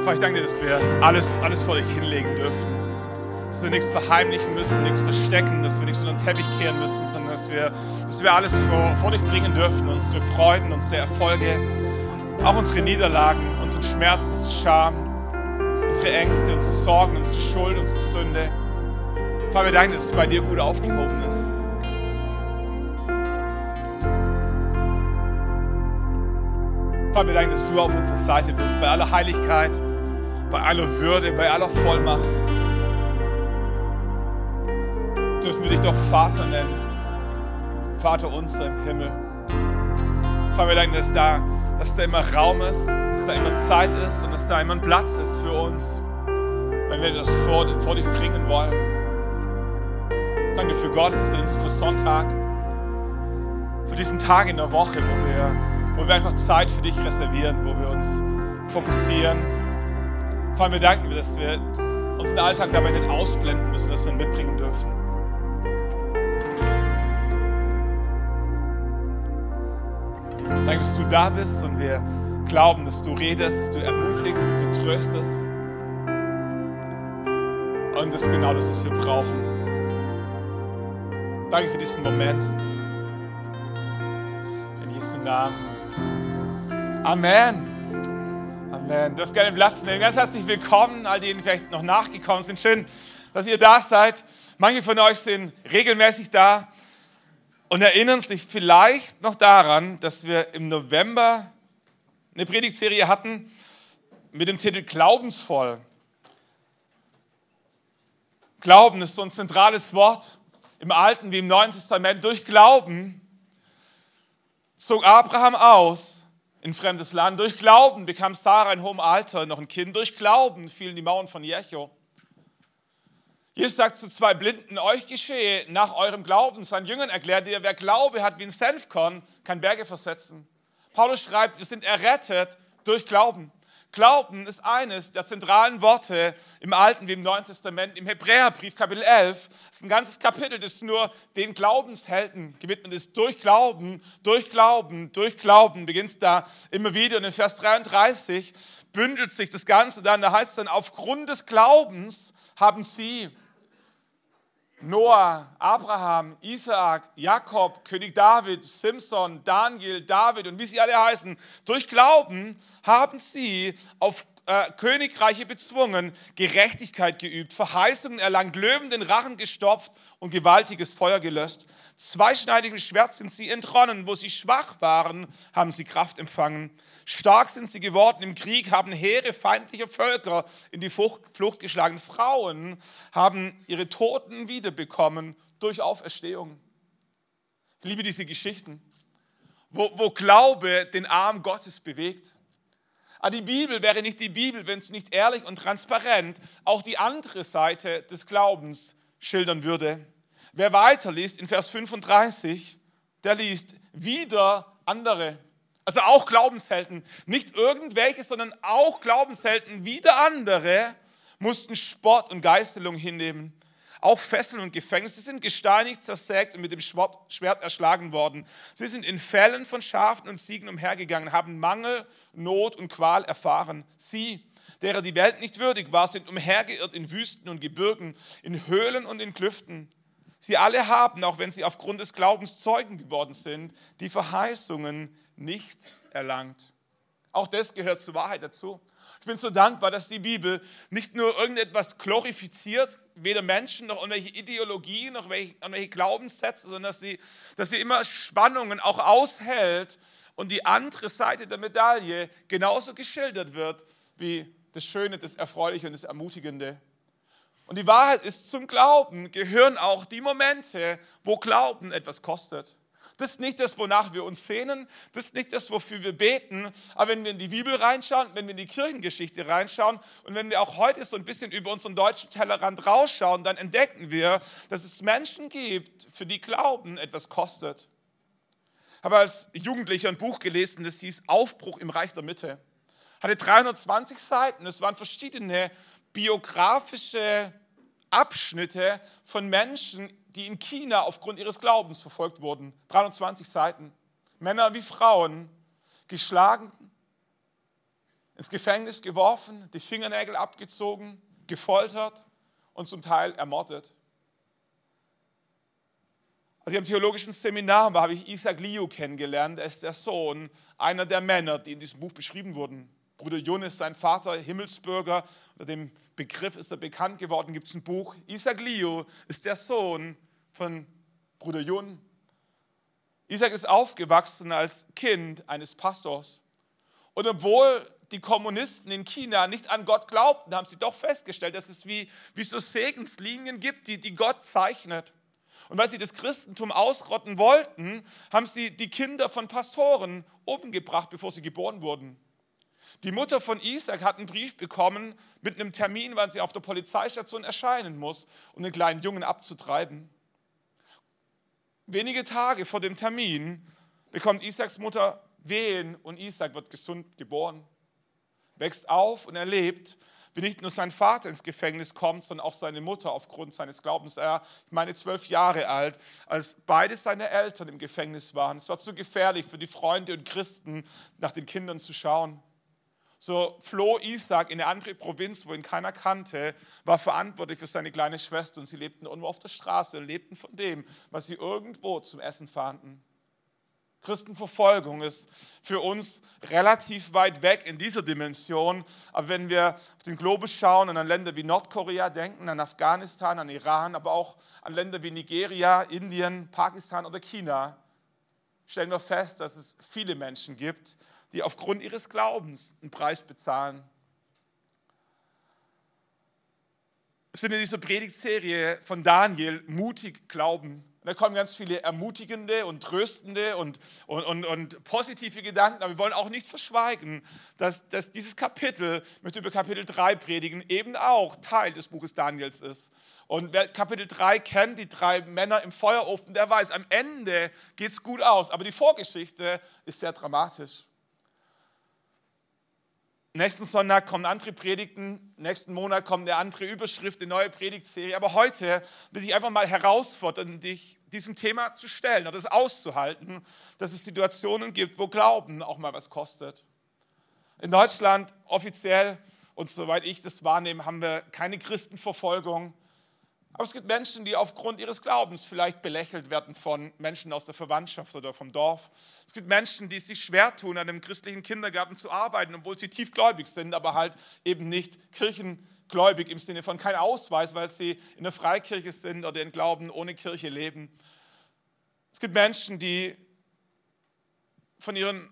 Vater, ich danke dir, dass wir alles, alles vor dich hinlegen dürfen. Dass wir nichts verheimlichen müssen, nichts verstecken, dass wir nichts unter den Teppich kehren müssen, sondern dass wir, dass wir alles vor, vor dich bringen dürfen. Unsere Freuden, unsere Erfolge, auch unsere Niederlagen, unseren Schmerz, unsere Scham, unsere Ängste, unsere Sorgen, unsere Schuld, unsere Sünde. Vater, wir danken, dass es bei dir gut aufgehoben ist. Vater, wir danken, dass du auf unserer Seite bist, bei aller Heiligkeit, bei aller Würde, bei aller Vollmacht. Dürfen wir dich doch Vater nennen, Vater unser im Himmel. Vater, wir danken, dass da, dass da immer Raum ist, dass da immer Zeit ist und dass da immer ein Platz ist für uns, wenn wir das vor, vor dich bringen wollen. Danke für Gottesdienst, für Sonntag, für diesen Tag in der Woche, wo wir wo wir einfach Zeit für dich reservieren, wo wir uns fokussieren. Vor allem wir danken dir, dass wir unseren Alltag dabei nicht ausblenden müssen, dass wir ihn mitbringen dürfen. Danke, dass du da bist und wir glauben, dass du redest, dass du ermutigst, dass du tröstest. Und das ist genau das, was wir brauchen. Danke für diesen Moment. In Jesu Namen. Amen. Amen. Dürft gerne Platz nehmen. Ganz herzlich willkommen, all denen vielleicht noch nachgekommen sind. Schön, dass ihr da seid. Manche von euch sind regelmäßig da und erinnern sich vielleicht noch daran, dass wir im November eine Predigtserie hatten mit dem Titel Glaubensvoll. Glauben ist so ein zentrales Wort im Alten wie im Neuen Testament. Durch Glauben zog Abraham aus in fremdes Land. Durch Glauben bekam Sarah in hohem Alter noch ein Kind. Durch Glauben fielen die Mauern von Jericho. Jesus sagt zu zwei Blinden, euch geschehe nach eurem Glauben. Sein Jüngern erklärt ihr, wer Glaube hat wie ein Senfkorn, kann Berge versetzen. Paulus schreibt, wir sind errettet durch Glauben. Glauben ist eines der zentralen Worte im Alten wie im Neuen Testament. Im Hebräerbrief Kapitel 11 ist ein ganzes Kapitel, das nur den Glaubenshelden gewidmet ist. Durch Glauben, durch Glauben, durch Glauben beginnt es da immer wieder. Und in Vers 33 bündelt sich das Ganze dann. Da heißt es dann, aufgrund des Glaubens haben sie Noah, Abraham, Isaak, Jakob, König David, Simson, Daniel, David und wie sie alle heißen, durch Glauben haben sie auf äh, Königreiche bezwungen, Gerechtigkeit geübt, Verheißungen erlangt, Löwen den Rachen gestopft und gewaltiges Feuer gelöscht. Zweischneidigem Schwert sind sie entronnen, wo sie schwach waren, haben sie Kraft empfangen. Stark sind sie geworden im Krieg, haben Heere feindlicher Völker in die Flucht geschlagen. Frauen haben ihre Toten wiederbekommen durch Auferstehung. Ich liebe diese Geschichten, wo, wo Glaube den Arm Gottes bewegt. Aber ah, die Bibel wäre nicht die Bibel, wenn sie nicht ehrlich und transparent auch die andere Seite des Glaubens schildern würde. Wer weiterliest in Vers 35, der liest wieder andere. Also auch Glaubenshelden, nicht irgendwelche, sondern auch Glaubenshelden, wieder andere, mussten Sport und Geißelung hinnehmen. Auch Fesseln und Gefängnisse sind gesteinigt, zersägt und mit dem Schwert erschlagen worden. Sie sind in Fällen von Schafen und Ziegen umhergegangen, haben Mangel, Not und Qual erfahren. Sie, derer die Welt nicht würdig war, sind umhergeirrt in Wüsten und Gebirgen, in Höhlen und in Klüften. Sie alle haben, auch wenn sie aufgrund des Glaubens Zeugen geworden sind, die Verheißungen nicht erlangt. Auch das gehört zur Wahrheit dazu. Ich bin so dankbar, dass die Bibel nicht nur irgendetwas glorifiziert, weder Menschen noch irgendwelche Ideologien noch irgendwelche Glaubenssätze, sondern dass sie, dass sie immer Spannungen auch aushält und die andere Seite der Medaille genauso geschildert wird wie das Schöne, das Erfreuliche und das Ermutigende. Und die Wahrheit ist, zum Glauben gehören auch die Momente, wo Glauben etwas kostet. Das ist nicht das, wonach wir uns sehnen, das ist nicht das, wofür wir beten. Aber wenn wir in die Bibel reinschauen, wenn wir in die Kirchengeschichte reinschauen und wenn wir auch heute so ein bisschen über unseren deutschen Tellerrand rausschauen, dann entdecken wir, dass es Menschen gibt, für die Glauben etwas kostet. Ich habe als Jugendlicher ein Buch gelesen, das hieß Aufbruch im Reich der Mitte. Hatte 320 Seiten. Es waren verschiedene biografische Abschnitte von Menschen, die in China aufgrund ihres Glaubens verfolgt wurden. 320 Seiten. Männer wie Frauen, geschlagen, ins Gefängnis geworfen, die Fingernägel abgezogen, gefoltert und zum Teil ermordet. Als ich am theologischen Seminar war, habe ich Isaac Liu kennengelernt. Er ist der Sohn einer der Männer, die in diesem Buch beschrieben wurden. Bruder Jun ist sein Vater, Himmelsbürger. Unter dem Begriff ist er bekannt geworden, gibt es ein Buch. Isaac Liu ist der Sohn von Bruder Jun. Isaac ist aufgewachsen als Kind eines Pastors. Und obwohl die Kommunisten in China nicht an Gott glaubten, haben sie doch festgestellt, dass es wie, wie so Segenslinien gibt, die, die Gott zeichnet. Und weil sie das Christentum ausrotten wollten, haben sie die Kinder von Pastoren umgebracht, bevor sie geboren wurden. Die Mutter von Isaac hat einen Brief bekommen mit einem Termin, wann sie auf der Polizeistation erscheinen muss, um den kleinen Jungen abzutreiben. Wenige Tage vor dem Termin bekommt Isaacs Mutter Wehen und Isaac wird gesund geboren, wächst auf und erlebt, wie nicht nur sein Vater ins Gefängnis kommt, sondern auch seine Mutter aufgrund seines Glaubens. Er, ich meine, zwölf Jahre alt, als beide seine Eltern im Gefängnis waren. Es war zu gefährlich für die Freunde und Christen, nach den Kindern zu schauen. So floh Isaac in eine andere Provinz, wo ihn keiner kannte, war verantwortlich für seine kleine Schwester und sie lebten irgendwo auf der Straße und lebten von dem, was sie irgendwo zum Essen fanden. Christenverfolgung ist für uns relativ weit weg in dieser Dimension. Aber wenn wir auf den Globus schauen und an Länder wie Nordkorea denken, an Afghanistan, an Iran, aber auch an Länder wie Nigeria, Indien, Pakistan oder China, stellen wir fest, dass es viele Menschen gibt, die aufgrund ihres Glaubens einen Preis bezahlen. Wir sind in dieser Predigtserie von Daniel mutig glauben da kommen ganz viele ermutigende und tröstende und, und, und, und positive Gedanken. Aber wir wollen auch nicht verschweigen, dass, dass dieses Kapitel, ich möchte über Kapitel 3 predigen, eben auch Teil des Buches Daniels ist. Und wer Kapitel 3 kennt, die drei Männer im Feuerofen, der weiß, am Ende geht es gut aus. Aber die Vorgeschichte ist sehr dramatisch. Nächsten Sonntag kommen andere Predigten, nächsten Monat kommt eine andere Überschrift, eine neue Predigtserie. Aber heute will ich einfach mal herausfordern, dich diesem Thema zu stellen und es auszuhalten, dass es Situationen gibt, wo Glauben auch mal was kostet. In Deutschland offiziell und soweit ich das wahrnehme, haben wir keine Christenverfolgung. Aber es gibt Menschen, die aufgrund ihres Glaubens vielleicht belächelt werden von Menschen aus der Verwandtschaft oder vom Dorf. Es gibt Menschen, die sich schwer tun, an einem christlichen Kindergarten zu arbeiten, obwohl sie tiefgläubig sind, aber halt eben nicht kirchengläubig im Sinne von kein Ausweis, weil sie in der Freikirche sind oder in Glauben ohne Kirche leben. Es gibt Menschen, die von ihren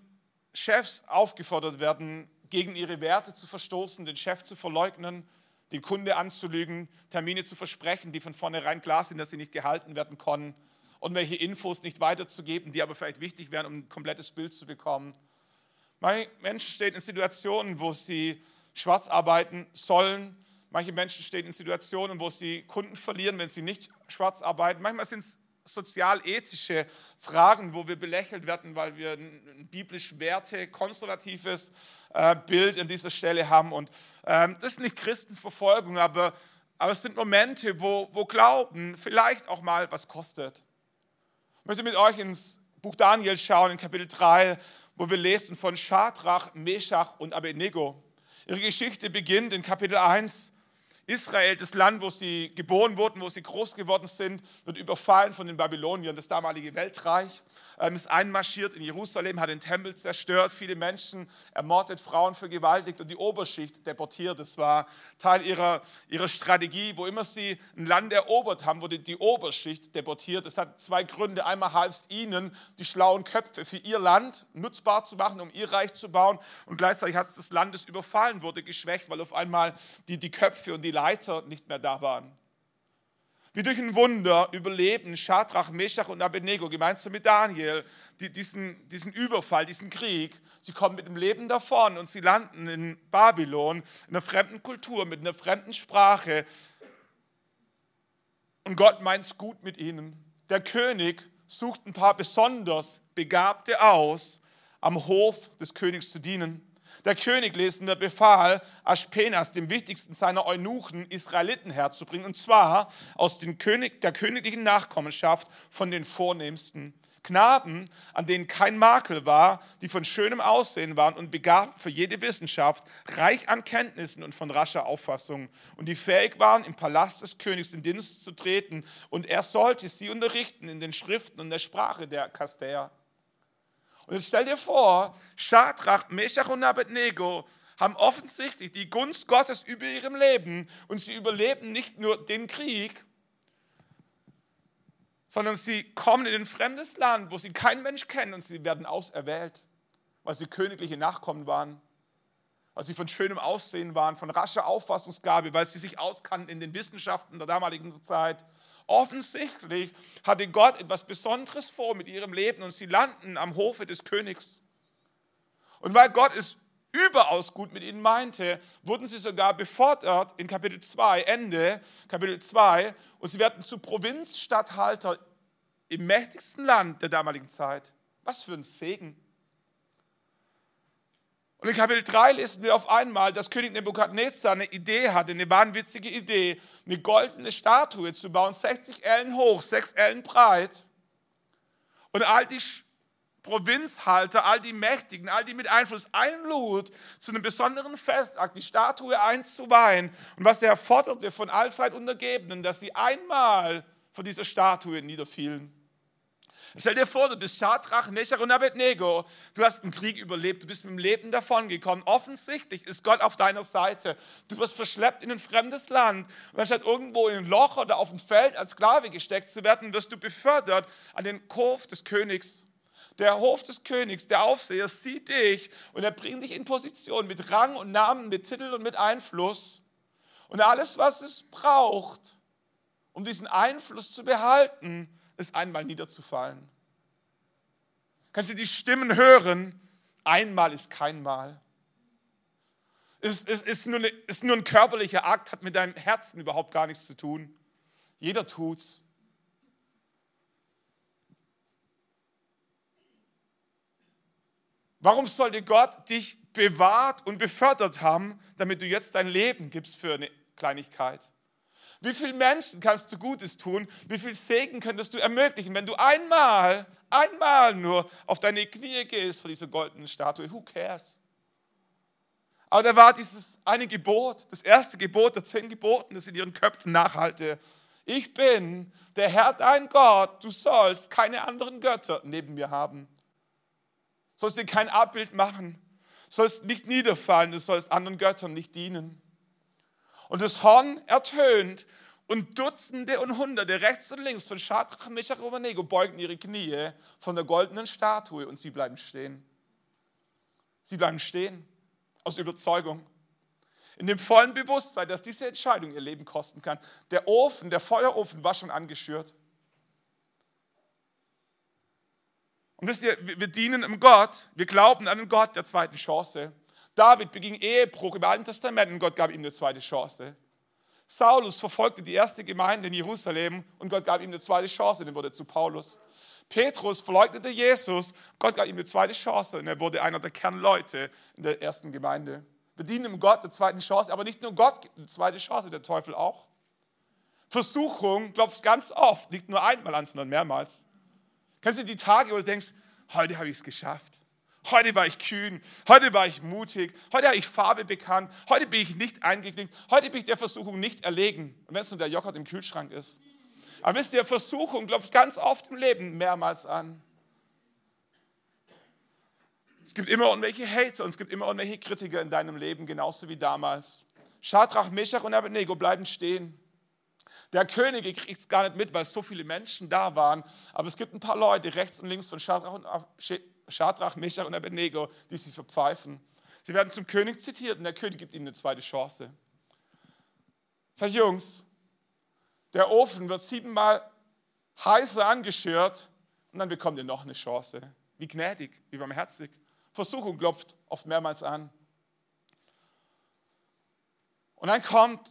Chefs aufgefordert werden, gegen ihre Werte zu verstoßen, den Chef zu verleugnen den Kunde anzulügen, Termine zu versprechen, die von vornherein klar sind, dass sie nicht gehalten werden können und welche Infos nicht weiterzugeben, die aber vielleicht wichtig wären, um ein komplettes Bild zu bekommen. Manche Menschen stehen in Situationen, wo sie schwarz arbeiten sollen. Manche Menschen stehen in Situationen, wo sie Kunden verlieren, wenn sie nicht schwarz arbeiten. Manchmal sind es sozial-ethische Fragen, wo wir belächelt werden, weil wir ein biblisch werte, konservatives äh, Bild an dieser Stelle haben. Und ähm, das ist nicht Christenverfolgung, aber, aber es sind Momente, wo, wo Glauben vielleicht auch mal was kostet. Ich möchte mit euch ins Buch Daniel schauen, in Kapitel 3, wo wir lesen von Schadrach, Meshach und Abednego. Ihre Geschichte beginnt in Kapitel 1 Israel, das Land, wo sie geboren wurden, wo sie groß geworden sind, wird überfallen von den Babyloniern, das damalige Weltreich, ähm, ist einmarschiert in Jerusalem, hat den Tempel zerstört, viele Menschen ermordet, Frauen vergewaltigt und die Oberschicht deportiert. Das war Teil ihrer, ihrer Strategie. Wo immer sie ein Land erobert haben, wurde die Oberschicht deportiert. Das hat zwei Gründe. Einmal half es ihnen, die schlauen Köpfe für ihr Land nutzbar zu machen, um ihr Reich zu bauen. Und gleichzeitig hat es das Land, das überfallen wurde, geschwächt, weil auf einmal die, die Köpfe und die Leiter nicht mehr da waren. Wie durch ein Wunder überleben Schadrach, Meshach und Abednego gemeinsam mit Daniel diesen, diesen Überfall, diesen Krieg. Sie kommen mit dem Leben davon und sie landen in Babylon, in einer fremden Kultur, mit einer fremden Sprache. Und Gott meint es gut mit ihnen. Der König sucht ein paar besonders Begabte aus, am Hof des Königs zu dienen. Der König, lesen wir, befahl Aschpenas, dem wichtigsten seiner Eunuchen, Israeliten herzubringen, und zwar aus den König, der königlichen Nachkommenschaft von den Vornehmsten. Knaben, an denen kein Makel war, die von schönem Aussehen waren und begabt für jede Wissenschaft, reich an Kenntnissen und von rascher Auffassung und die fähig waren, im Palast des Königs in Dienst zu treten und er sollte sie unterrichten in den Schriften und der Sprache der Kastäer. Und jetzt stell dir vor, Schadrach, Meshach und Abednego haben offensichtlich die Gunst Gottes über ihrem Leben und sie überleben nicht nur den Krieg, sondern sie kommen in ein fremdes Land, wo sie kein Mensch kennen und sie werden auserwählt, weil sie königliche Nachkommen waren, weil sie von schönem Aussehen waren, von rascher Auffassungsgabe, weil sie sich auskannten in den Wissenschaften der damaligen Zeit. Offensichtlich hatte Gott etwas Besonderes vor mit ihrem Leben und sie landen am Hofe des Königs. Und weil Gott es überaus gut mit ihnen meinte, wurden sie sogar befördert in Kapitel 2, Ende Kapitel 2, und sie werden zu Provinzstatthalter im mächtigsten Land der damaligen Zeit. Was für ein Segen. Und in Kapitel 3 lesen wir auf einmal, dass König Nebukadnezar eine Idee hatte, eine wahnwitzige Idee, eine goldene Statue zu bauen, 60 Ellen hoch, 6 Ellen breit. Und all die Provinzhalter, all die Mächtigen, all die mit Einfluss einlud, zu einem besonderen Festakt die Statue einzuweihen. Und was er forderte von allzeit Untergebenen, dass sie einmal vor dieser Statue niederfielen. Stell dir vor, du bist Schadrach, Meshach und Abednego. Du hast einen Krieg überlebt, du bist mit dem Leben davongekommen. Offensichtlich ist Gott auf deiner Seite. Du wirst verschleppt in ein fremdes Land. Und anstatt irgendwo in ein Loch oder auf ein Feld als Sklave gesteckt zu werden, wirst du befördert an den Hof des Königs. Der Hof des Königs, der Aufseher, sieht dich und er bringt dich in Position mit Rang und Namen, mit Titel und mit Einfluss. Und alles, was es braucht, um diesen Einfluss zu behalten, ist einmal niederzufallen. Kannst du die Stimmen hören? Einmal ist kein Mal. Es ist, ist, nur eine, ist nur ein körperlicher Akt, hat mit deinem Herzen überhaupt gar nichts zu tun. Jeder tut's. Warum sollte Gott dich bewahrt und befördert haben, damit du jetzt dein Leben gibst für eine Kleinigkeit? Wie vielen Menschen kannst du Gutes tun? Wie viel Segen könntest du ermöglichen, wenn du einmal, einmal nur auf deine Knie gehst vor dieser goldenen Statue? Who cares? Aber da war dieses eine Gebot, das erste Gebot der zehn Geboten, das in ihren Köpfen nachhalte. Ich bin der Herr dein Gott, du sollst keine anderen Götter neben mir haben sollst dir kein Abbild machen, sollst nicht niederfallen, du sollst anderen Göttern nicht dienen. Und das Horn ertönt und Dutzende und Hunderte rechts und links von Shadrach, Meshach und Abednego beugen ihre Knie von der goldenen Statue und sie bleiben stehen. Sie bleiben stehen aus Überzeugung. In dem vollen Bewusstsein, dass diese Entscheidung ihr Leben kosten kann. Der Ofen, der Feuerofen war schon angeschürt. Und wisst ihr, wir dienen einem Gott, wir glauben an einen Gott der zweiten Chance. David beging Ehebruch im Alten Testament und Gott gab ihm eine zweite Chance. Saulus verfolgte die erste Gemeinde in Jerusalem und Gott gab ihm eine zweite Chance und er wurde zu Paulus. Petrus verleugnete Jesus, Gott gab ihm eine zweite Chance und er wurde einer der Kernleute in der ersten Gemeinde. Wir dienen Gott der zweiten Chance, aber nicht nur Gott gibt eine zweite Chance, der Teufel auch. Versuchung klopft ganz oft, nicht nur einmal an, sondern mehrmals. Kennst du die Tage, wo du denkst, heute habe ich es geschafft. Heute war ich kühn, heute war ich mutig, heute habe ich Farbe bekannt, heute bin ich nicht eingeknickt, heute bin ich der Versuchung nicht erlegen. Wenn es nur der Joghurt im Kühlschrank ist. Aber wisst ihr, Versuchung klopft ganz oft im Leben mehrmals an. Es gibt immer irgendwelche Hater und es gibt immer irgendwelche Kritiker in deinem Leben, genauso wie damals. Schadrach, Meshach und Abednego bleiben stehen. Der König kriegt es gar nicht mit, weil so viele Menschen da waren. Aber es gibt ein paar Leute rechts und links von Schadrach, und, Schadrach Meshach und Abednego, die sie verpfeifen. Sie werden zum König zitiert und der König gibt ihnen eine zweite Chance. Sagt Jungs, der Ofen wird siebenmal heißer angeschürt und dann bekommt ihr noch eine Chance. Wie gnädig, wie barmherzig. Versuchung klopft oft mehrmals an. Und dann kommt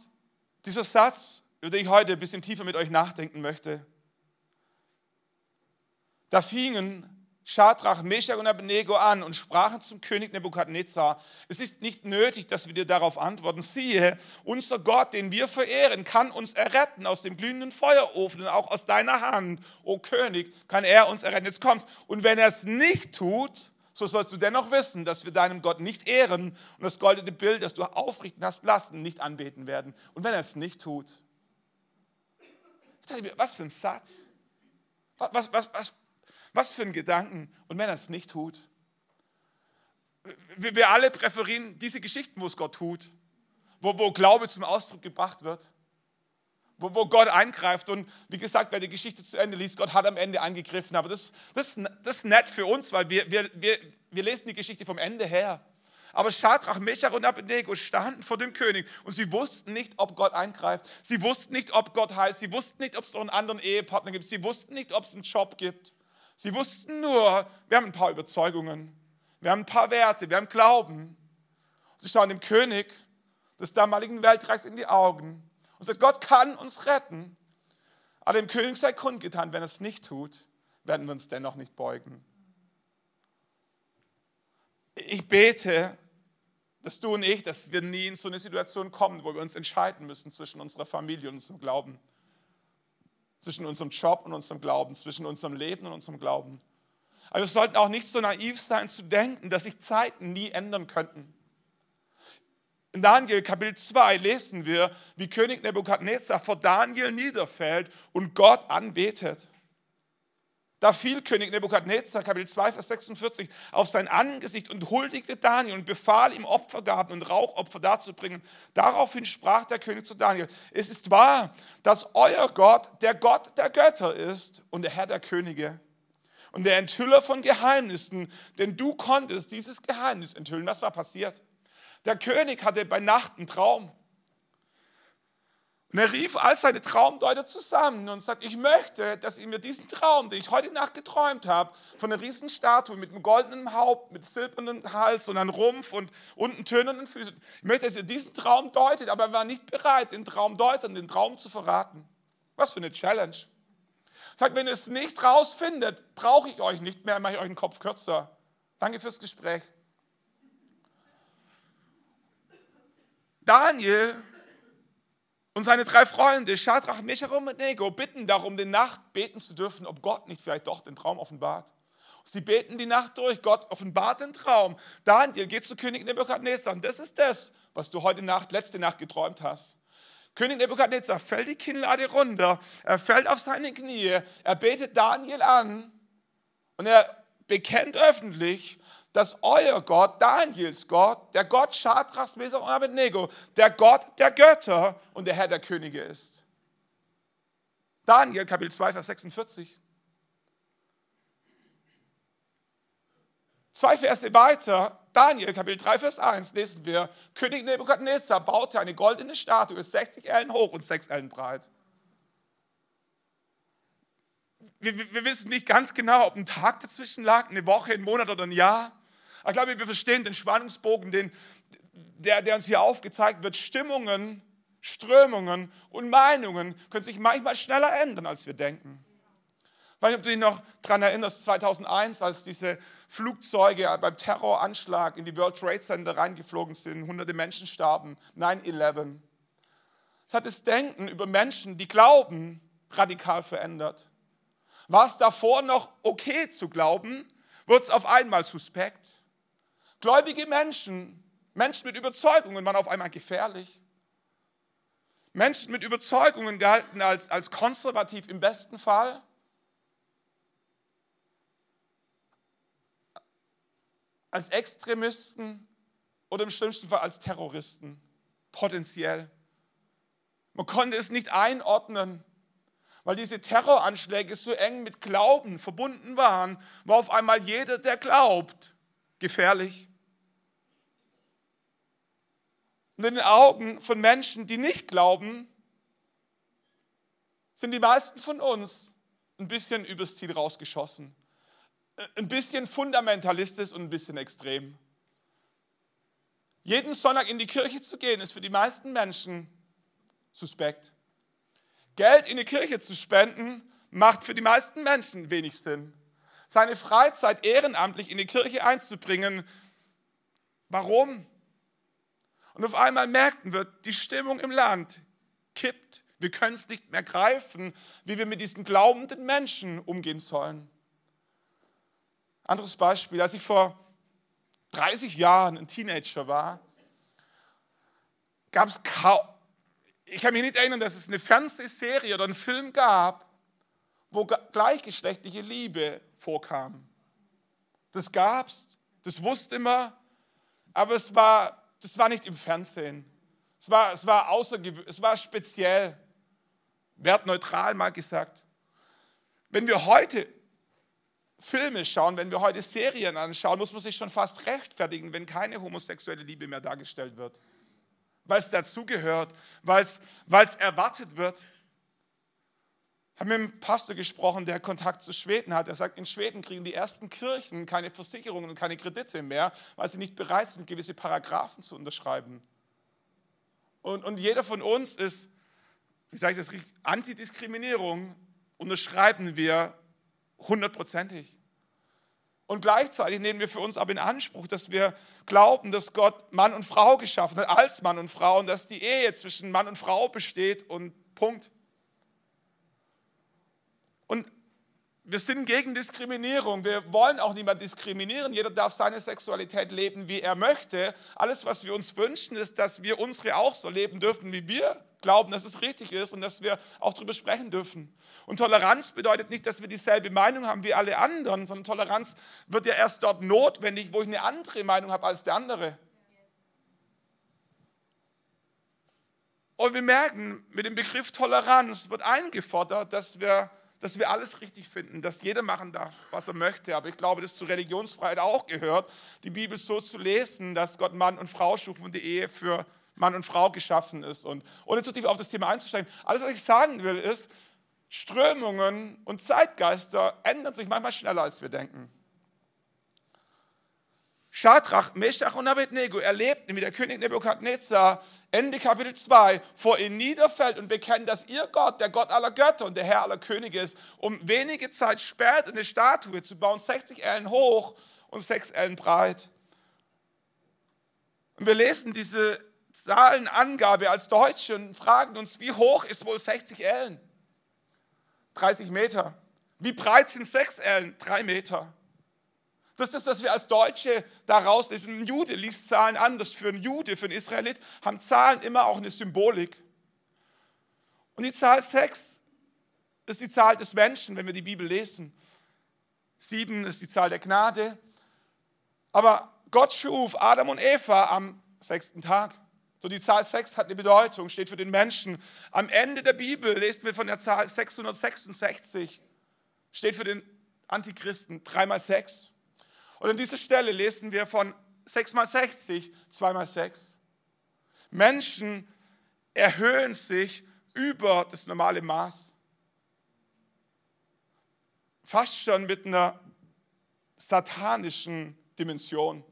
dieser Satz, über den ich heute ein bisschen tiefer mit euch nachdenken möchte. Da fingen Schadrach, Meshach und Abednego an und sprachen zum König Nebukadnezar, es ist nicht nötig, dass wir dir darauf antworten. Siehe, unser Gott, den wir verehren, kann uns erretten aus dem glühenden Feuerofen und auch aus deiner Hand, o König, kann er uns erretten. Jetzt kommst. Und wenn er es nicht tut, so sollst du dennoch wissen, dass wir deinem Gott nicht ehren und das goldene Bild, das du aufrichten hast lassen, nicht anbeten werden. Und wenn er es nicht tut, was für ein Satz. Was, was, was, was für ein Gedanken. Und wenn er es nicht tut? Wir, alle präferieren diese Geschichten, wo es Gott tut, wo, wo Glaube zum Ausdruck gebracht wird, wo, wo Gott eingreift. Und wie gesagt, wer die Geschichte zu Ende liest, Gott hat am Ende eingegriffen. Aber das, das, das ist nett für uns, weil wir, wir, wir, wir lesen die Geschichte vom Ende her. Aber Schadrach, Meshach und Abednego standen vor dem König und sie wussten nicht, ob Gott eingreift. Sie wussten nicht, ob Gott heißt. Sie wussten nicht, ob es noch einen anderen Ehepartner gibt. Sie wussten nicht, ob es einen Job gibt. Sie wussten nur, wir haben ein paar Überzeugungen, wir haben ein paar Werte, wir haben Glauben. Sie schauen dem König des damaligen Weltreichs in die Augen und sagen, Gott kann uns retten. Aber dem König sei kundgetan, wenn er es nicht tut, werden wir uns dennoch nicht beugen. Ich bete, dass du und ich, dass wir nie in so eine Situation kommen, wo wir uns entscheiden müssen zwischen unserer Familie und unserem Glauben zwischen unserem Job und unserem Glauben, zwischen unserem Leben und unserem Glauben. Aber wir sollten auch nicht so naiv sein zu denken, dass sich Zeiten nie ändern könnten. In Daniel Kapitel 2 lesen wir, wie König Nebukadnezar vor Daniel niederfällt und Gott anbetet. Da fiel König Nebukadnezar, Kapitel 2, Vers 46, auf sein Angesicht und huldigte Daniel und befahl ihm Opfergaben und Rauchopfer darzubringen. Daraufhin sprach der König zu Daniel, es ist wahr, dass euer Gott der Gott der Götter ist und der Herr der Könige und der Enthüller von Geheimnissen, denn du konntest dieses Geheimnis enthüllen. Was war passiert? Der König hatte bei Nacht einen Traum. Und er rief all seine Traumdeuter zusammen und sagt, ich möchte, dass ihr mir diesen Traum, den ich heute Nacht geträumt habe, von einer Riesenstatue mit einem goldenen Haupt, mit silbernem Hals und einem Rumpf und unten tönenden Füßen, ich möchte, dass ihr diesen Traum deutet, aber er war nicht bereit, den Traum deutern, den Traum zu verraten. Was für eine Challenge. Sagt, wenn ihr es nicht rausfindet, brauche ich euch nicht mehr, mache ich euch den Kopf kürzer. Danke fürs Gespräch. Daniel und seine drei Freunde, Shadrach, Meshach und Abednego, bitten darum, die Nacht beten zu dürfen, ob Gott nicht vielleicht doch den Traum offenbart. Sie beten die Nacht durch, Gott offenbart den Traum. Daniel geht zu König Nebukadnezar und das ist das, was du heute Nacht, letzte Nacht geträumt hast. König Nebukadnezar fällt die Kinnlade runter, er fällt auf seine Knie, er betet Daniel an und er bekennt öffentlich, dass euer Gott, Daniels Gott, der Gott Shadrachs, Mesach und Abednego, der Gott der Götter und der Herr der Könige ist. Daniel Kapitel 2, Vers 46. Zwei Verse weiter, Daniel Kapitel 3, Vers 1, lesen wir, König Nebukadnezar baute eine goldene Statue, 60 Ellen hoch und 6 Ellen breit. Wir, wir, wissen nicht ganz genau, ob ein Tag dazwischen lag, eine Woche, ein Monat oder ein Jahr. Ich glaube, wir verstehen den Spannungsbogen, den, der, der uns hier aufgezeigt wird. Stimmungen, Strömungen und Meinungen können sich manchmal schneller ändern, als wir denken. Ich weiß nicht, ob du dich noch daran erinnerst, 2001, als diese Flugzeuge beim Terroranschlag in die World Trade Center reingeflogen sind, hunderte Menschen starben, 9-11. Es hat das Denken über Menschen, die glauben, radikal verändert. War es davor noch okay zu glauben, wird es auf einmal suspekt. Gläubige Menschen, Menschen mit Überzeugungen waren auf einmal gefährlich. Menschen mit Überzeugungen galten als, als konservativ im besten Fall. Als Extremisten oder im schlimmsten Fall als Terroristen, potenziell. Man konnte es nicht einordnen, weil diese Terroranschläge so eng mit Glauben verbunden waren, war auf einmal jeder, der glaubt, gefährlich. Und in den Augen von Menschen, die nicht glauben, sind die meisten von uns ein bisschen übers Ziel rausgeschossen. Ein bisschen fundamentalistisch und ein bisschen extrem. Jeden Sonntag in die Kirche zu gehen, ist für die meisten Menschen suspekt. Geld in die Kirche zu spenden, macht für die meisten Menschen wenig Sinn. Seine Freizeit ehrenamtlich in die Kirche einzubringen. Warum? Und auf einmal merkten wir, die Stimmung im Land kippt. Wir können es nicht mehr greifen, wie wir mit diesen glaubenden Menschen umgehen sollen. Anderes Beispiel, als ich vor 30 Jahren ein Teenager war, gab es kaum, ich kann mich nicht erinnern, dass es eine Fernsehserie oder einen Film gab, wo gleichgeschlechtliche Liebe vorkam. Das gab es, das wusste man, aber es war, das war nicht im Fernsehen. Es war, es war außergewöhnlich, es war speziell, wertneutral mal gesagt. Wenn wir heute Filme schauen, wenn wir heute Serien anschauen, muss man sich schon fast rechtfertigen, wenn keine homosexuelle Liebe mehr dargestellt wird. Weil es dazugehört, weil es erwartet wird. Habe mit einem Pastor gesprochen, der Kontakt zu Schweden hat. Er sagt, in Schweden kriegen die ersten Kirchen keine Versicherungen und keine Kredite mehr, weil sie nicht bereit sind, gewisse Paragraphen zu unterschreiben. Und, und jeder von uns ist, wie sage ich das richtig, Antidiskriminierung unterschreiben wir hundertprozentig. Und gleichzeitig nehmen wir für uns aber in Anspruch, dass wir glauben, dass Gott Mann und Frau geschaffen hat, als Mann und Frau, und dass die Ehe zwischen Mann und Frau besteht und Punkt. Und wir sind gegen Diskriminierung. Wir wollen auch niemand diskriminieren. Jeder darf seine Sexualität leben, wie er möchte. Alles, was wir uns wünschen, ist, dass wir unsere auch so leben dürfen, wie wir glauben, dass es richtig ist und dass wir auch darüber sprechen dürfen. Und Toleranz bedeutet nicht, dass wir dieselbe Meinung haben wie alle anderen, sondern Toleranz wird ja erst dort notwendig, wo ich eine andere Meinung habe als der andere. Und wir merken, mit dem Begriff Toleranz wird eingefordert, dass wir, dass wir alles richtig finden, dass jeder machen darf, was er möchte. Aber ich glaube, dass zur Religionsfreiheit auch gehört, die Bibel so zu lesen, dass Gott Mann und Frau schuf und die Ehe für Mann und Frau geschaffen ist. Und ohne zu tief auf das Thema einzusteigen, alles, was ich sagen will, ist, Strömungen und Zeitgeister ändern sich manchmal schneller, als wir denken. Schadrach, Meshach und Abednego erlebten, wie der König Nebukadnezar Ende Kapitel 2 vor ihnen niederfällt und bekennt, dass ihr Gott der Gott aller Götter und der Herr aller Könige ist, um wenige Zeit später eine Statue zu bauen, 60 Ellen hoch und 6 Ellen breit. Und wir lesen diese Zahlenangabe als Deutsche und fragen uns, wie hoch ist wohl 60 Ellen? 30 Meter. Wie breit sind 6 Ellen? 3 Meter. Das ist das, was wir als Deutsche daraus lesen. Ein Jude liest Zahlen anders. Für einen Jude, für einen Israelit haben Zahlen immer auch eine Symbolik. Und die Zahl 6 ist die Zahl des Menschen, wenn wir die Bibel lesen. 7 ist die Zahl der Gnade. Aber Gott schuf Adam und Eva am sechsten Tag. So die Zahl 6 hat eine Bedeutung, steht für den Menschen. Am Ende der Bibel lesen wir von der Zahl 666, steht für den Antichristen 3 mal 6. Und an dieser Stelle lesen wir von 6 mal 60, 2 mal 6. Menschen erhöhen sich über das normale Maß. Fast schon mit einer satanischen Dimension.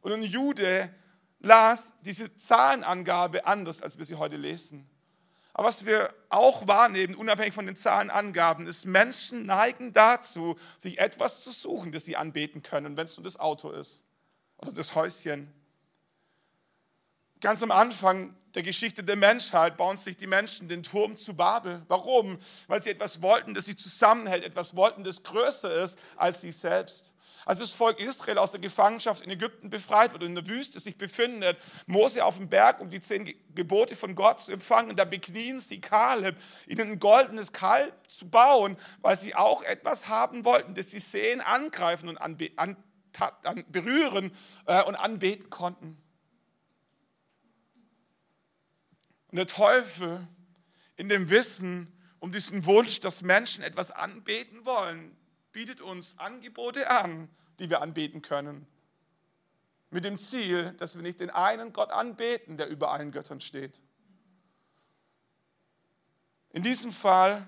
Und ein Jude las diese Zahlenangabe anders, als wir sie heute lesen. Aber was wir auch wahrnehmen, unabhängig von den Zahlenangaben, ist, Menschen neigen dazu, sich etwas zu suchen, das sie anbeten können, wenn es nur das Auto ist oder das Häuschen. Ganz am Anfang der Geschichte der Menschheit bauen sich die Menschen den Turm zu Babel. Warum? Weil sie etwas wollten, das sie zusammenhält, etwas wollten, das größer ist als sie selbst. Als das Volk Israel aus der Gefangenschaft in Ägypten befreit wird und in der Wüste sich befindet, Mose auf dem Berg, um die zehn Gebote von Gott zu empfangen, da beknien sie Kaleb, ihnen ein goldenes Kalb zu bauen, weil sie auch etwas haben wollten, das sie sehen, angreifen und an, an, an, berühren äh, und anbeten konnten. Und der Teufel in dem Wissen um diesen Wunsch, dass Menschen etwas anbeten wollen, bietet uns Angebote an, die wir anbeten können. Mit dem Ziel, dass wir nicht den einen Gott anbeten, der über allen Göttern steht. In diesem Fall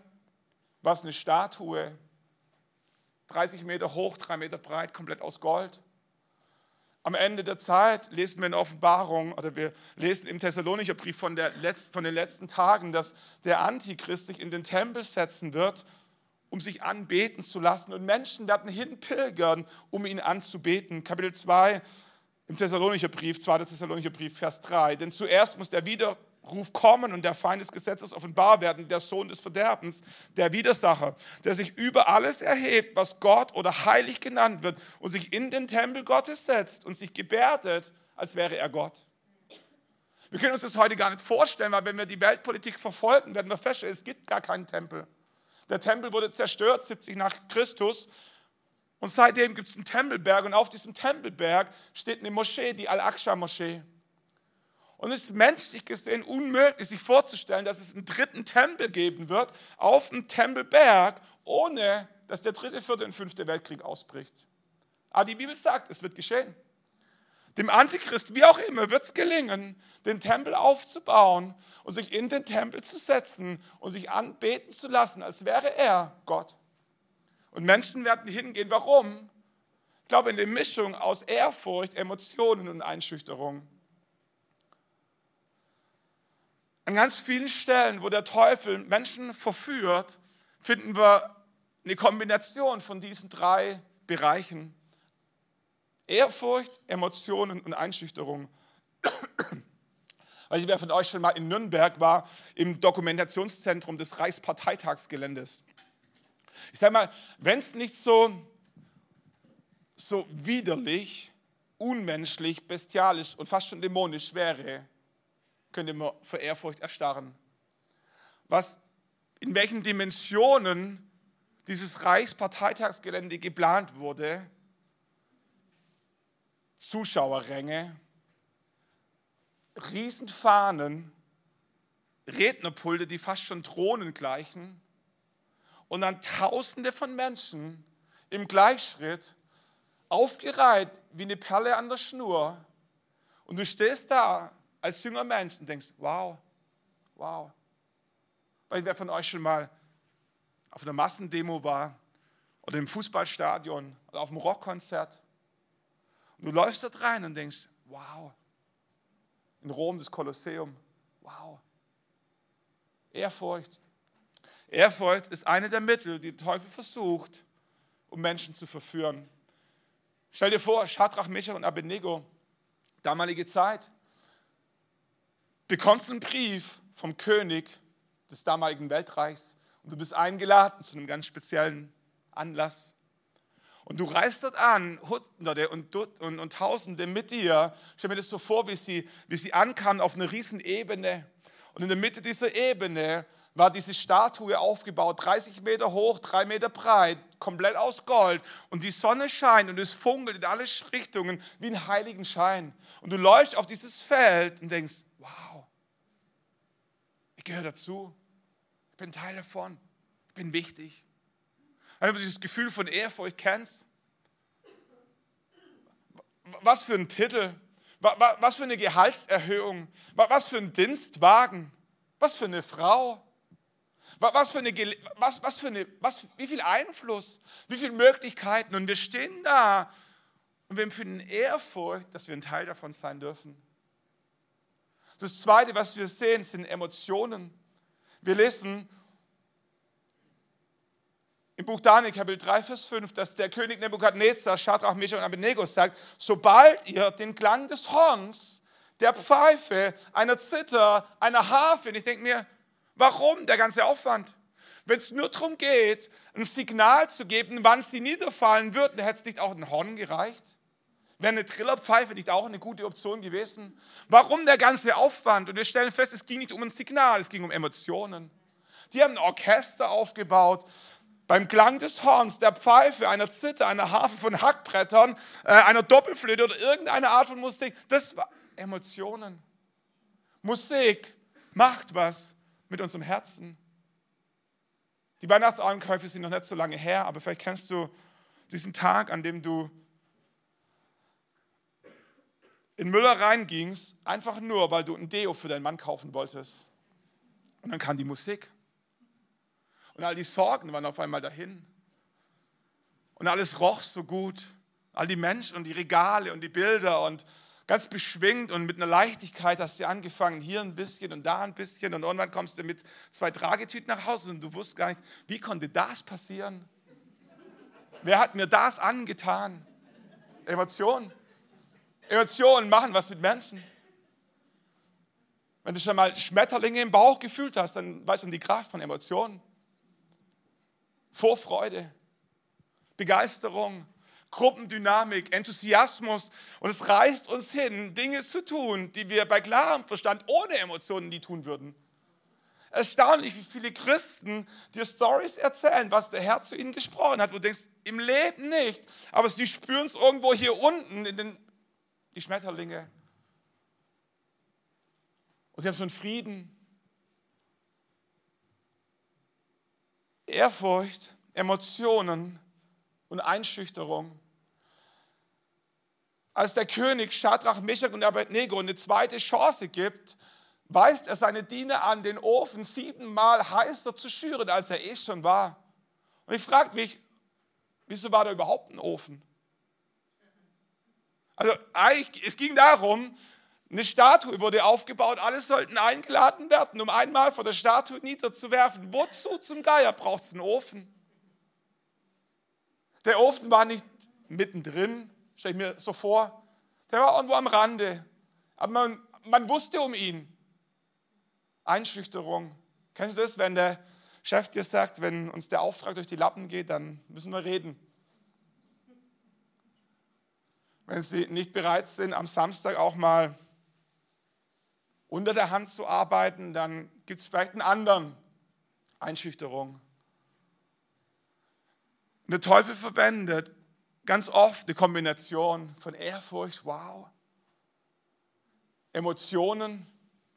war es eine Statue, 30 Meter hoch, 3 Meter breit, komplett aus Gold. Am Ende der Zeit lesen wir in Offenbarung oder wir lesen im Thessalonicher Brief von, der, von den letzten Tagen, dass der Antichrist sich in den Tempel setzen wird um sich anbeten zu lassen. Und Menschen werden hinpilgern, um ihn anzubeten. Kapitel 2 im Thessalonicher Brief, 2. Thessalonicher Brief, Vers 3. Denn zuerst muss der Widerruf kommen und der Feind des Gesetzes offenbar werden, der Sohn des Verderbens, der Widersacher, der sich über alles erhebt, was Gott oder heilig genannt wird und sich in den Tempel Gottes setzt und sich gebärdet, als wäre er Gott. Wir können uns das heute gar nicht vorstellen, weil wenn wir die Weltpolitik verfolgen, werden wir feststellen, es gibt gar keinen Tempel. Der Tempel wurde zerstört, 70 nach Christus. Und seitdem gibt es einen Tempelberg und auf diesem Tempelberg steht eine Moschee, die Al-Aqsa-Moschee. Und es ist menschlich gesehen unmöglich, sich vorzustellen, dass es einen dritten Tempel geben wird auf dem Tempelberg, ohne dass der dritte, vierte und fünfte Weltkrieg ausbricht. Aber die Bibel sagt, es wird geschehen. Dem Antichrist, wie auch immer, wird es gelingen, den Tempel aufzubauen und sich in den Tempel zu setzen und sich anbeten zu lassen, als wäre er Gott. Und Menschen werden hingehen. Warum? Ich glaube, in der Mischung aus Ehrfurcht, Emotionen und Einschüchterung. An ganz vielen Stellen, wo der Teufel Menschen verführt, finden wir eine Kombination von diesen drei Bereichen. Ehrfurcht, Emotionen und Einschüchterung. Weil ich wer von euch schon mal in Nürnberg war, im Dokumentationszentrum des Reichsparteitagsgeländes. Ich sage mal, wenn es nicht so, so widerlich, unmenschlich, bestialisch und fast schon dämonisch wäre, könnte man vor Ehrfurcht erstarren. Was, in welchen Dimensionen dieses Reichsparteitagsgelände geplant wurde, Zuschauerränge, Riesenfahnen, Rednerpulte, die fast schon Thronen gleichen und dann Tausende von Menschen im Gleichschritt, aufgereiht wie eine Perle an der Schnur. Und du stehst da als junger Mensch und denkst, wow, wow. Weil wer von euch schon mal auf einer Massendemo war oder im Fußballstadion oder auf einem Rockkonzert und du läufst dort rein und denkst, wow, in Rom das Kolosseum, wow, Ehrfurcht. Ehrfurcht ist eine der Mittel, die der Teufel versucht, um Menschen zu verführen. Stell dir vor, Shadrach, Meshach und Abednego, damalige Zeit, bekommst einen Brief vom König des damaligen Weltreichs und du bist eingeladen zu einem ganz speziellen Anlass. Und du reist dort an, Hunderte und, und, und Tausende mit dir. Stell mir das so vor, wie sie, wie sie ankamen auf einer riesen Ebene. Und in der Mitte dieser Ebene war diese Statue aufgebaut, 30 Meter hoch, 3 Meter breit, komplett aus Gold. Und die Sonne scheint und es funkelt in alle Richtungen wie ein heiligen Schein. Und du läufst auf dieses Feld und denkst, wow, ich gehöre dazu. Ich bin Teil davon. Ich bin wichtig. Wenn du dieses Gefühl von Ehrfurcht kennst, was für ein Titel, was für eine Gehaltserhöhung, was für ein Dienstwagen, was für eine Frau, was für eine, was, was für eine, was, wie viel Einfluss, wie viele Möglichkeiten. Und wir stehen da und wir empfinden Ehrfurcht, dass wir ein Teil davon sein dürfen. Das Zweite, was wir sehen, sind Emotionen. Wir lesen im Buch Daniel, Kapitel 3, Vers 5, dass der König Nebukadnezar, Shadrach, Meshach und Abednego sagt, sobald ihr den Klang des Horns, der Pfeife, einer Zither, einer Harfe, und ich denke mir, warum der ganze Aufwand? Wenn es nur darum geht, ein Signal zu geben, wann sie niederfallen würden, hätte es nicht auch ein Horn gereicht? Wäre eine Trillerpfeife nicht auch eine gute Option gewesen? Warum der ganze Aufwand? Und wir stellen fest, es ging nicht um ein Signal, es ging um Emotionen. Die haben ein Orchester aufgebaut, beim Klang des Horns, der Pfeife, einer Zither, einer Harfe von Hackbrettern, äh, einer Doppelflöte oder irgendeine Art von Musik, das war Emotionen. Musik macht was mit unserem Herzen. Die Weihnachtsankäufe sind noch nicht so lange her, aber vielleicht kennst du diesen Tag, an dem du in Müller reingingst, einfach nur, weil du ein Deo für deinen Mann kaufen wolltest. Und dann kam die Musik. Und all die Sorgen waren auf einmal dahin. Und alles roch so gut. All die Menschen und die Regale und die Bilder und ganz beschwingt und mit einer Leichtigkeit hast du angefangen, hier ein bisschen und da ein bisschen und irgendwann kommst du mit zwei Tragetüten nach Hause und du wusstest gar nicht, wie konnte das passieren? Wer hat mir das angetan? Emotionen. Emotionen machen was mit Menschen. Wenn du schon mal Schmetterlinge im Bauch gefühlt hast, dann weißt du um die Kraft von Emotionen. Vorfreude, Begeisterung, Gruppendynamik, Enthusiasmus. Und es reißt uns hin, Dinge zu tun, die wir bei klarem Verstand ohne Emotionen nie tun würden. Erstaunlich, wie viele Christen dir Stories erzählen, was der Herr zu ihnen gesprochen hat, wo du denkst, im Leben nicht, aber sie spüren es irgendwo hier unten in den die Schmetterlinge. Und sie haben schon Frieden. Ehrfurcht, Emotionen und Einschüchterung. Als der König Shadrach, Meshach und Abednego eine zweite Chance gibt, weist er seine Diener an, den Ofen siebenmal heißer zu schüren, als er eh schon war. Und ich frage mich, wieso war da überhaupt ein Ofen? Also es ging darum, eine Statue wurde aufgebaut, alle sollten eingeladen werden, um einmal vor der Statue niederzuwerfen. Wozu zum Geier braucht es einen Ofen? Der Ofen war nicht mittendrin, stelle ich mir so vor. Der war irgendwo am Rande. Aber man, man wusste um ihn. Einschüchterung. Kennst du das, wenn der Chef dir sagt, wenn uns der Auftrag durch die Lappen geht, dann müssen wir reden. Wenn Sie nicht bereit sind, am Samstag auch mal unter der Hand zu arbeiten, dann gibt es vielleicht einen anderen Einschüchterung. Und der Teufel verwendet ganz oft eine Kombination von Ehrfurcht, wow, Emotionen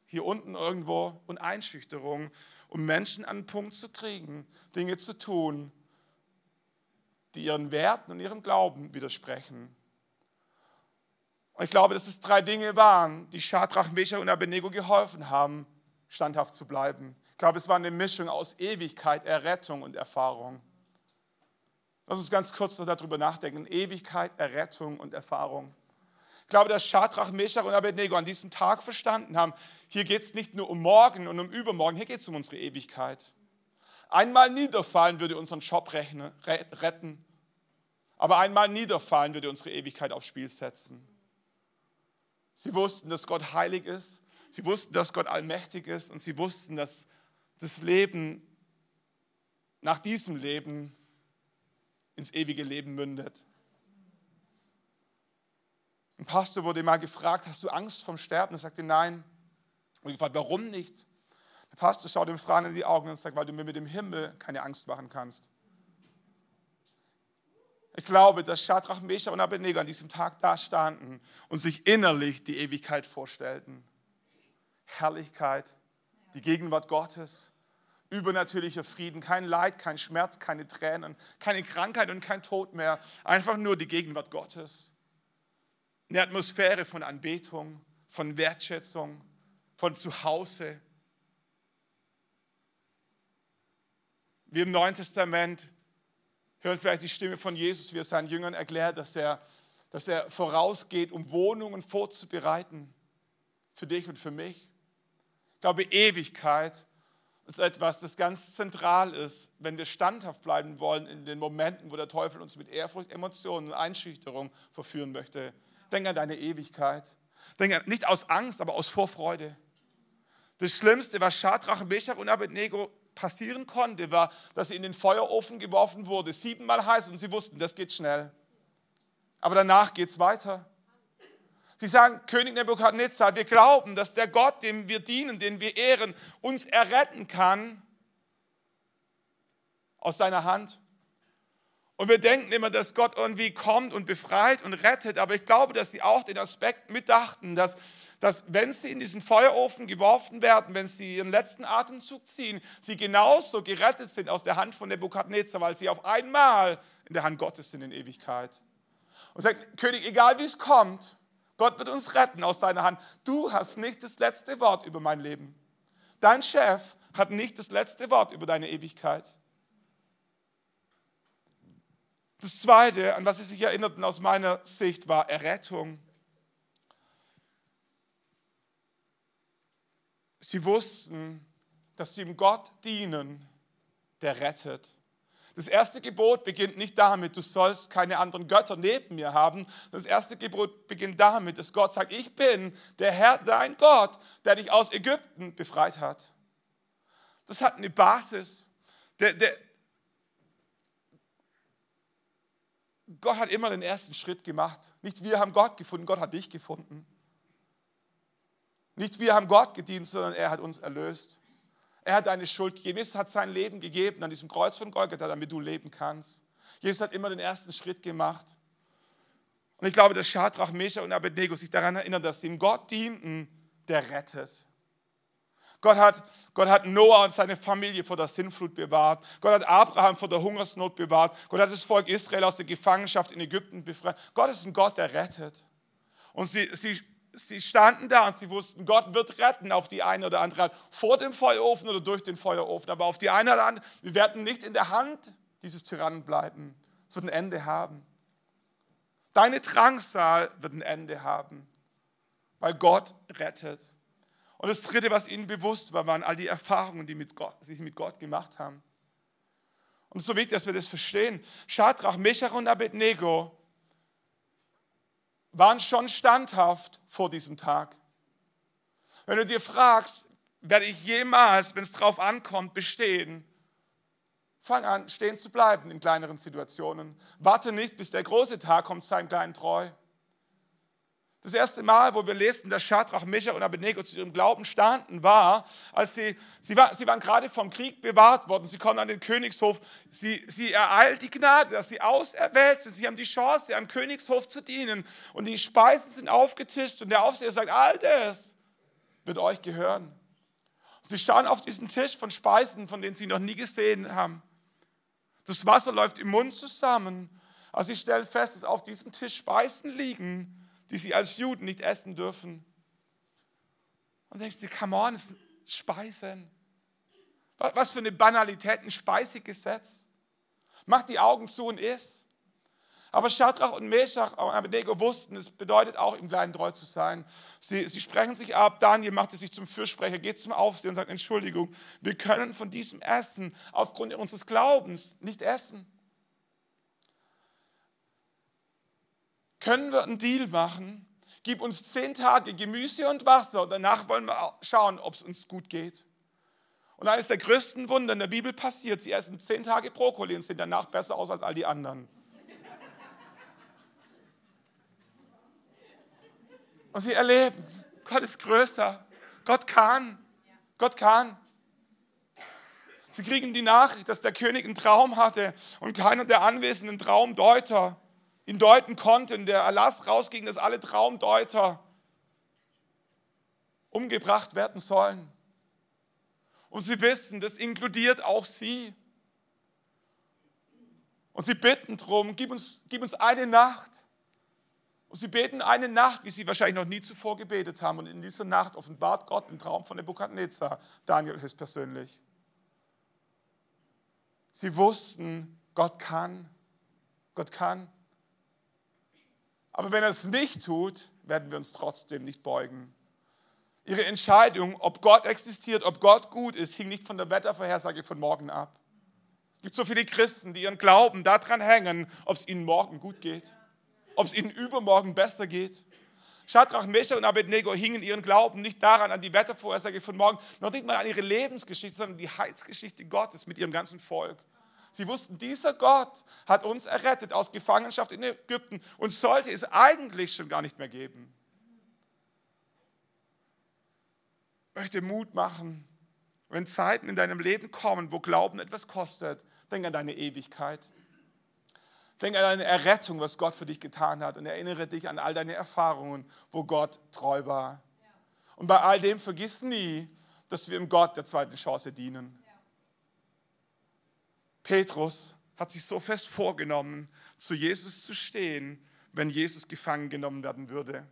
hier unten irgendwo und Einschüchterung, um Menschen an den Punkt zu kriegen, Dinge zu tun, die ihren Werten und ihrem Glauben widersprechen. Und ich glaube, dass es drei Dinge waren, die Shadrach, Meshach und Abednego geholfen haben, standhaft zu bleiben. Ich glaube, es war eine Mischung aus Ewigkeit, Errettung und Erfahrung. Lass uns ganz kurz noch darüber nachdenken. Ewigkeit, Errettung und Erfahrung. Ich glaube, dass Shadrach, Meshach und Abednego an diesem Tag verstanden haben, hier geht es nicht nur um morgen und um übermorgen, hier geht es um unsere Ewigkeit. Einmal niederfallen würde unseren Job retten, aber einmal niederfallen würde unsere Ewigkeit aufs Spiel setzen. Sie wussten, dass Gott heilig ist. Sie wussten, dass Gott allmächtig ist. Und sie wussten, dass das Leben nach diesem Leben ins ewige Leben mündet. Ein Pastor wurde mal gefragt, hast du Angst vom Sterben? Er sagte, nein. Und ich gefragt, warum nicht? Der Pastor schaut ihm fragend in die Augen und sagt, weil du mir mit dem Himmel keine Angst machen kannst. Ich glaube, dass Shadrach, Meshach und Abednego an diesem Tag da standen und sich innerlich die Ewigkeit vorstellten. Herrlichkeit, die Gegenwart Gottes, übernatürlicher Frieden, kein Leid, kein Schmerz, keine Tränen, keine Krankheit und kein Tod mehr, einfach nur die Gegenwart Gottes. Eine Atmosphäre von Anbetung, von Wertschätzung, von Zuhause. Wie im Neuen Testament hören vielleicht die Stimme von Jesus, wie er seinen Jüngern erklärt, dass er, dass er vorausgeht, um Wohnungen vorzubereiten für dich und für mich. Ich glaube, Ewigkeit ist etwas, das ganz zentral ist, wenn wir standhaft bleiben wollen in den Momenten, wo der Teufel uns mit Ehrfurcht, Emotionen und Einschüchterung verführen möchte. Denk an deine Ewigkeit. Denk an, nicht aus Angst, aber aus Vorfreude. Das Schlimmste, was Schadrach, Meshach und Abednego passieren konnte, war, dass sie in den Feuerofen geworfen wurde, siebenmal heiß und sie wussten, das geht schnell. Aber danach geht es weiter. Sie sagen, König Nebukadnezar, wir glauben, dass der Gott, dem wir dienen, den wir ehren, uns erretten kann aus seiner Hand. Und wir denken immer, dass Gott irgendwie kommt und befreit und rettet, aber ich glaube, dass sie auch den Aspekt mitdachten, dass dass wenn sie in diesen Feuerofen geworfen werden, wenn sie ihren letzten Atemzug ziehen, sie genauso gerettet sind aus der Hand von Nebukadnezar, weil sie auf einmal in der Hand Gottes sind in Ewigkeit. Und sagt, König, egal wie es kommt, Gott wird uns retten aus deiner Hand. Du hast nicht das letzte Wort über mein Leben. Dein Chef hat nicht das letzte Wort über deine Ewigkeit. Das Zweite, an was sie sich erinnerten aus meiner Sicht, war Errettung. Sie wussten, dass sie ihm Gott dienen, der rettet. Das erste Gebot beginnt nicht damit, du sollst keine anderen Götter neben mir haben. Das erste Gebot beginnt damit, dass Gott sagt, ich bin der Herr, dein Gott, der dich aus Ägypten befreit hat. Das hat eine Basis. Der, der, Gott hat immer den ersten Schritt gemacht. Nicht wir haben Gott gefunden, Gott hat dich gefunden. Nicht wir haben Gott gedient, sondern er hat uns erlöst. Er hat deine Schuld gegeben. Jesus hat sein Leben gegeben an diesem Kreuz von Golgatha, damit du leben kannst. Jesus hat immer den ersten Schritt gemacht. Und ich glaube, dass Schadrach, Meshach und Abednego sich daran erinnern, dass sie ihm Gott dienten, der rettet. Gott hat, Gott hat Noah und seine Familie vor der Sinnflut bewahrt. Gott hat Abraham vor der Hungersnot bewahrt. Gott hat das Volk Israel aus der Gefangenschaft in Ägypten befreit. Gott ist ein Gott, der rettet. Und sie, sie sie standen da und sie wussten, Gott wird retten auf die eine oder andere Art, vor dem Feuerofen oder durch den Feuerofen, aber auf die eine oder andere, wir werden nicht in der Hand dieses Tyrannen bleiben, es wird ein Ende haben. Deine Drangsal wird ein Ende haben, weil Gott rettet. Und das Dritte, was ihnen bewusst war, waren all die Erfahrungen, die mit Gott, sie mit Gott gemacht haben. Und so wichtig, dass wir das verstehen. Schadrach, Meshach und Abednego waren schon standhaft vor diesem Tag. Wenn du dir fragst, werde ich jemals, wenn es drauf ankommt, bestehen, fang an, stehen zu bleiben in kleineren Situationen. Warte nicht, bis der große Tag kommt, sei kleinen treu. Das erste Mal, wo wir lesen, dass Schadrach, Meshach und Abednego zu ihrem Glauben standen, war, als sie, sie, war, sie waren gerade vom Krieg bewahrt worden. Sie kommen an den Königshof. Sie, sie ereilt die Gnade, dass sie auserwählt sind. Sie haben die Chance, am Königshof zu dienen. Und die Speisen sind aufgetischt und der Aufseher sagt, all das wird euch gehören. Sie schauen auf diesen Tisch von Speisen, von denen sie noch nie gesehen haben. Das Wasser läuft im Mund zusammen. Aber sie stellen fest, dass auf diesem Tisch Speisen liegen, die sie als Juden nicht essen dürfen. Und denkst du, come on, sind Speisen. Was für eine Banalität, ein Speisegesetz. Mach die Augen zu und iss. Aber Schadrach und Meshach und Abednego wussten, es bedeutet auch, im Kleinen treu zu sein. Sie, sie sprechen sich ab. Daniel machte sich zum Fürsprecher, geht zum Aufseher und sagt, Entschuldigung, wir können von diesem Essen aufgrund unseres Glaubens nicht essen. Können wir einen Deal machen? Gib uns zehn Tage Gemüse und Wasser und danach wollen wir schauen, ob es uns gut geht. Und eines der größten Wunder in der Bibel passiert, sie essen zehn Tage Brokkoli und sehen danach besser aus als all die anderen. Und sie erleben, Gott ist größer, Gott kann, Gott kann. Sie kriegen die Nachricht, dass der König einen Traum hatte und keiner der anwesenden Traumdeuter ihn deuten konnten, der Erlass rausging, dass alle Traumdeuter umgebracht werden sollen. Und sie wissen, das inkludiert auch sie. Und sie bitten darum, gib uns, gib uns eine Nacht. Und sie beten eine Nacht, wie sie wahrscheinlich noch nie zuvor gebetet haben. Und in dieser Nacht offenbart Gott den Traum von Nebukadnezar, Daniel höchstpersönlich. Sie wussten, Gott kann. Gott kann. Aber wenn er es nicht tut, werden wir uns trotzdem nicht beugen. Ihre Entscheidung, ob Gott existiert, ob Gott gut ist, hing nicht von der Wettervorhersage von morgen ab. Es gibt so viele Christen, die ihren Glauben daran hängen, ob es ihnen morgen gut geht, ob es ihnen übermorgen besser geht. Schadrach, Meshach und Abednego hingen ihren Glauben nicht daran, an die Wettervorhersage von morgen, noch nicht mal an ihre Lebensgeschichte, sondern die Heilsgeschichte Gottes mit ihrem ganzen Volk. Sie wussten, dieser Gott hat uns errettet aus Gefangenschaft in Ägypten und sollte es eigentlich schon gar nicht mehr geben. Ich möchte Mut machen, wenn Zeiten in deinem Leben kommen, wo Glauben etwas kostet, denk an deine Ewigkeit. Denk an deine Errettung, was Gott für dich getan hat und erinnere dich an all deine Erfahrungen, wo Gott treu war. Und bei all dem vergiss nie, dass wir im Gott der zweiten Chance dienen. Petrus hat sich so fest vorgenommen, zu Jesus zu stehen, wenn Jesus gefangen genommen werden würde.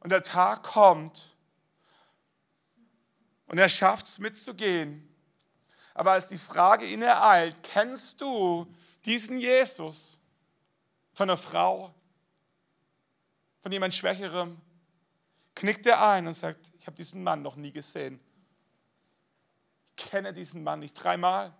Und der Tag kommt und er schafft es mitzugehen. Aber als die Frage ihn ereilt, kennst du diesen Jesus von einer Frau, von jemand Schwächerem? knickt er ein und sagt, ich habe diesen Mann noch nie gesehen. Ich kenne diesen Mann nicht dreimal.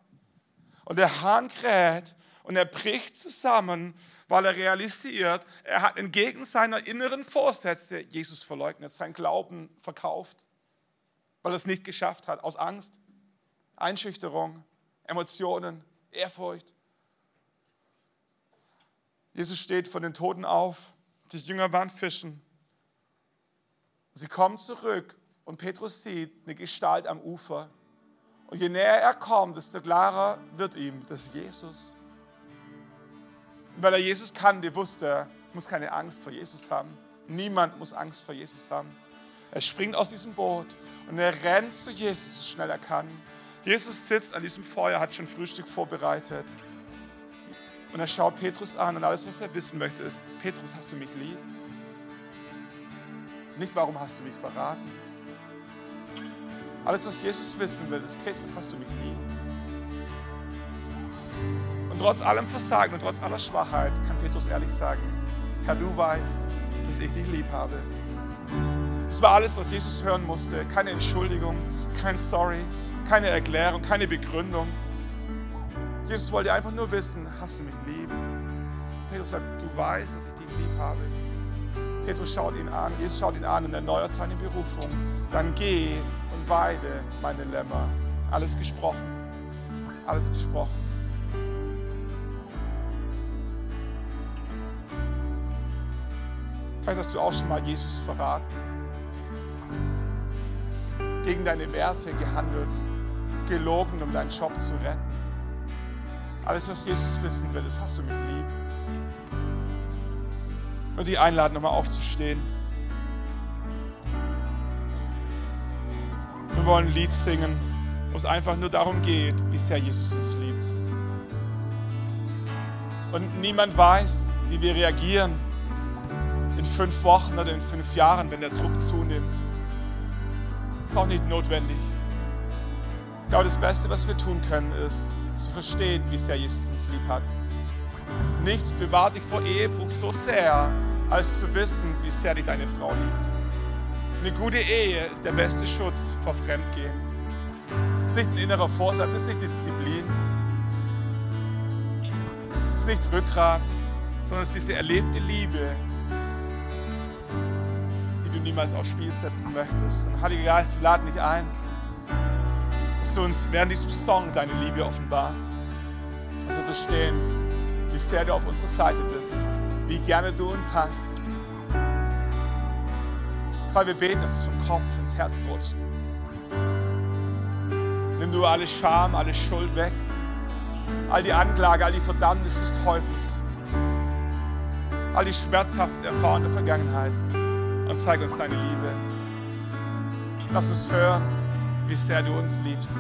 Und der Hahn kräht und er bricht zusammen, weil er realisiert, er hat entgegen seiner inneren Vorsätze Jesus verleugnet, sein Glauben verkauft, weil er es nicht geschafft hat, aus Angst, Einschüchterung, Emotionen, Ehrfurcht. Jesus steht von den Toten auf, die Jünger waren fischen. Sie kommen zurück und Petrus sieht eine Gestalt am Ufer. Und je näher er kommt, desto klarer wird ihm, dass Jesus. Und weil er Jesus kannte, wusste er, muss keine Angst vor Jesus haben. Niemand muss Angst vor Jesus haben. Er springt aus diesem Boot und er rennt zu Jesus, so schnell er kann. Jesus sitzt an diesem Feuer, hat schon Frühstück vorbereitet. Und er schaut Petrus an und alles, was er wissen möchte, ist, Petrus, hast du mich lieb? Nicht, warum hast du mich verraten? Alles, was Jesus wissen will, ist, Petrus, hast du mich lieb? Und trotz allem Versagen und trotz aller Schwachheit kann Petrus ehrlich sagen, Herr, du weißt, dass ich dich lieb habe. Das war alles, was Jesus hören musste. Keine Entschuldigung, kein Sorry, keine Erklärung, keine Begründung. Jesus wollte einfach nur wissen, hast du mich lieb? Petrus sagt, du weißt, dass ich dich lieb habe. Petrus schaut ihn an, Jesus schaut ihn an und erneuert seine Berufung. Dann geh und weide meine Lämmer. Alles gesprochen. Alles gesprochen. Vielleicht hast du auch schon mal Jesus verraten, gegen deine Werte gehandelt, gelogen, um deinen Job zu retten. Alles, was Jesus wissen will, ist, hast du mich lieb? Und die einladen, nochmal aufzustehen. Wollen ein Lied singen, wo es einfach nur darum geht, wie sehr Jesus uns liebt. Und niemand weiß, wie wir reagieren in fünf Wochen oder in fünf Jahren, wenn der Druck zunimmt. Ist auch nicht notwendig. Ich glaube, das Beste, was wir tun können, ist zu verstehen, wie sehr Jesus uns lieb hat. Nichts bewahrt dich vor Ehebruch so sehr, als zu wissen, wie sehr dich deine Frau liebt. Eine gute Ehe ist der beste Schutz vor Fremdgehen. Es ist nicht ein innerer Vorsatz, es ist nicht Disziplin, es ist nicht Rückgrat, sondern es ist diese erlebte Liebe, die du niemals aufs Spiel setzen möchtest. Und Heiliger Geist, wir laden dich ein dass du uns während diesem Song deine Liebe offenbarst. Dass wir verstehen, wie sehr du auf unserer Seite bist, wie gerne du uns hast. Weil wir beten, dass es vom Kopf ins Herz rutscht. Nimm du alle Scham, alle Schuld weg, all die Anklage, all die Verdammnis des Teufels, all die schmerzhaften Erfahrungen Vergangenheit und zeig uns deine Liebe. Lass uns hören, wie sehr du uns liebst.